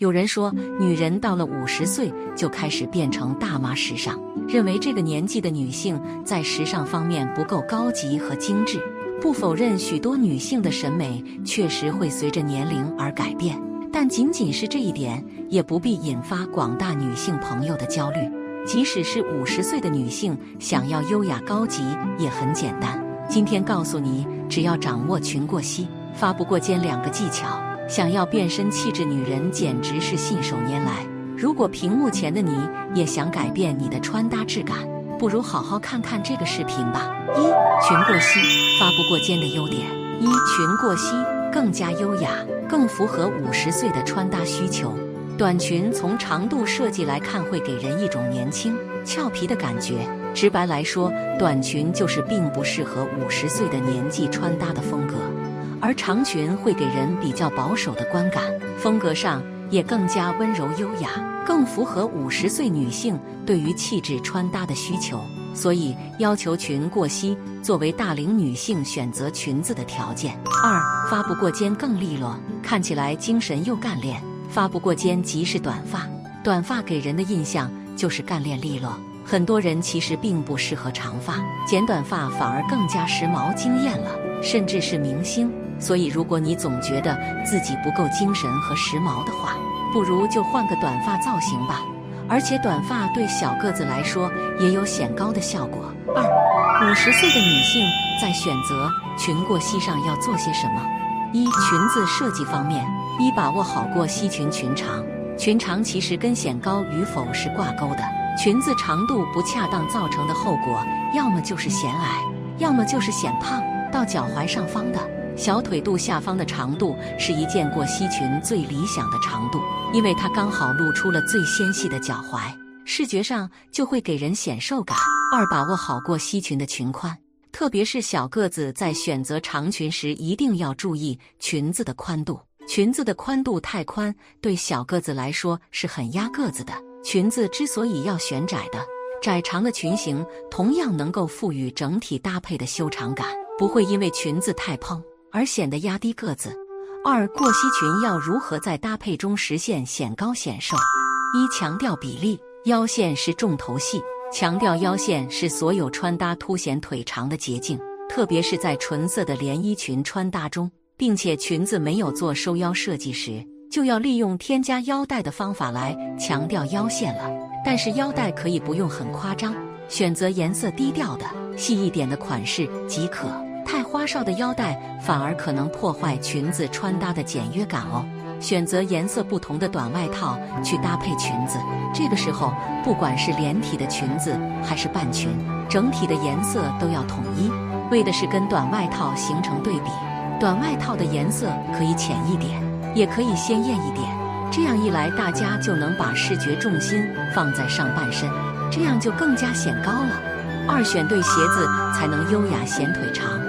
有人说，女人到了五十岁就开始变成大妈时尚，认为这个年纪的女性在时尚方面不够高级和精致。不否认许多女性的审美确实会随着年龄而改变，但仅仅是这一点也不必引发广大女性朋友的焦虑。即使是五十岁的女性想要优雅高级也很简单。今天告诉你，只要掌握裙过膝、发不过肩两个技巧。想要变身气质女人，简直是信手拈来。如果屏幕前的你也想改变你的穿搭质感，不如好好看看这个视频吧。一裙过膝发不过肩的优点：一裙过膝更加优雅，更符合五十岁的穿搭需求。短裙从长度设计来看，会给人一种年轻俏皮的感觉。直白来说，短裙就是并不适合五十岁的年纪穿搭的风格。而长裙会给人比较保守的观感，风格上也更加温柔优雅，更符合五十岁女性对于气质穿搭的需求。所以要求裙过膝作为大龄女性选择裙子的条件。二发不过肩更利落，看起来精神又干练。发不过肩即是短发，短发给人的印象就是干练利落。很多人其实并不适合长发，剪短发反而更加时髦惊艳了，甚至是明星。所以，如果你总觉得自己不够精神和时髦的话，不如就换个短发造型吧。而且，短发对小个子来说也有显高的效果。二，五十岁的女性在选择裙过膝上要做些什么？一，裙子设计方面，一把握好过膝裙裙长。裙长其实跟显高与否是挂钩的。裙子长度不恰当造成的后果，要么就是显矮，要么就是显胖。到脚踝上方的。小腿肚下方的长度是一件过膝裙最理想的长度，因为它刚好露出了最纤细的脚踝，视觉上就会给人显瘦感。二，把握好过膝裙的裙宽，特别是小个子在选择长裙时，一定要注意裙子的宽度。裙子的宽度太宽，对小个子来说是很压个子的。裙子之所以要选窄的，窄长的裙型同样能够赋予整体搭配的修长感，不会因为裙子太蓬。而显得压低个子。二过膝裙要如何在搭配中实现显高显瘦？一强调比例，腰线是重头戏。强调腰线是所有穿搭凸显腿长的捷径，特别是在纯色的连衣裙穿搭中，并且裙子没有做收腰设计时，就要利用添加腰带的方法来强调腰线了。但是腰带可以不用很夸张，选择颜色低调的、细一点的款式即可。花哨的腰带反而可能破坏裙子穿搭的简约感哦。选择颜色不同的短外套去搭配裙子，这个时候不管是连体的裙子还是半裙，整体的颜色都要统一，为的是跟短外套形成对比。短外套的颜色可以浅一点，也可以鲜艳一点，这样一来大家就能把视觉重心放在上半身，这样就更加显高了。二选对鞋子才能优雅显腿长。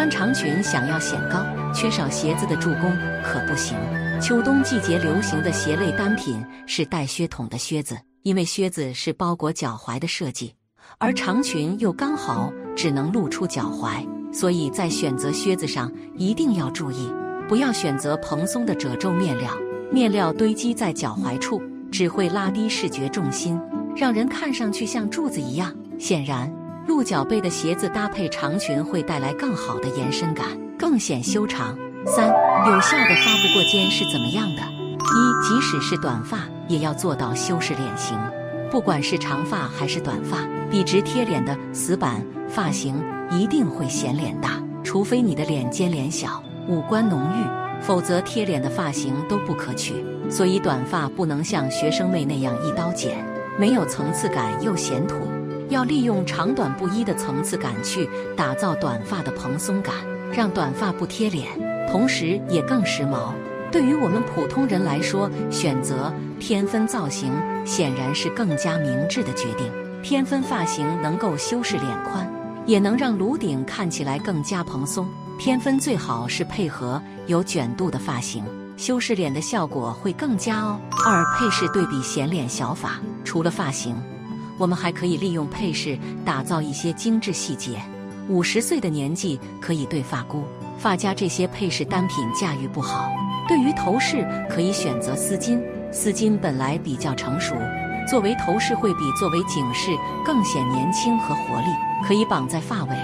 穿长裙想要显高，缺少鞋子的助攻可不行。秋冬季节流行的鞋类单品是带靴筒的靴子，因为靴子是包裹脚踝的设计，而长裙又刚好只能露出脚踝，所以在选择靴子上一定要注意，不要选择蓬松的褶皱面料，面料堆积在脚踝处只会拉低视觉重心，让人看上去像柱子一样。显然。鹿角背的鞋子搭配长裙会带来更好的延伸感，更显修长。三，有效的发不过肩是怎么样的？一，即使是短发，也要做到修饰脸型。不管是长发还是短发，笔直贴脸的死板发型一定会显脸大，除非你的脸尖脸小，五官浓郁，否则贴脸的发型都不可取。所以短发不能像学生妹那样一刀剪，没有层次感又显土。要利用长短不一的层次感去打造短发的蓬松感，让短发不贴脸，同时也更时髦。对于我们普通人来说，选择偏分造型显然是更加明智的决定。偏分发型能够修饰脸宽，也能让颅顶看起来更加蓬松。偏分最好是配合有卷度的发型，修饰脸的效果会更佳哦。二配饰对比显脸小法，除了发型。我们还可以利用配饰打造一些精致细节。五十岁的年纪可以对发箍、发夹这些配饰单品驾驭不好，对于头饰可以选择丝巾、丝巾本来比较成熟，作为头饰会比作为颈饰更显年轻和活力。可以绑在发尾，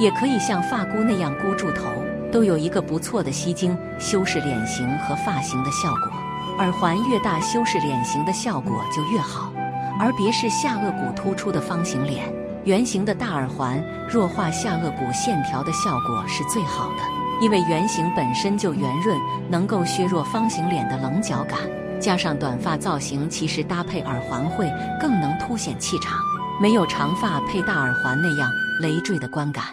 也可以像发箍那样箍住头，都有一个不错的吸睛、修饰脸型和发型的效果。耳环越大，修饰脸型的效果就越好。而别是下颚骨突出的方形脸，圆形的大耳环弱化下颚骨线条的效果是最好的。因为圆形本身就圆润，能够削弱方形脸的棱角感。加上短发造型，其实搭配耳环会更能凸显气场，没有长发配大耳环那样累赘的观感。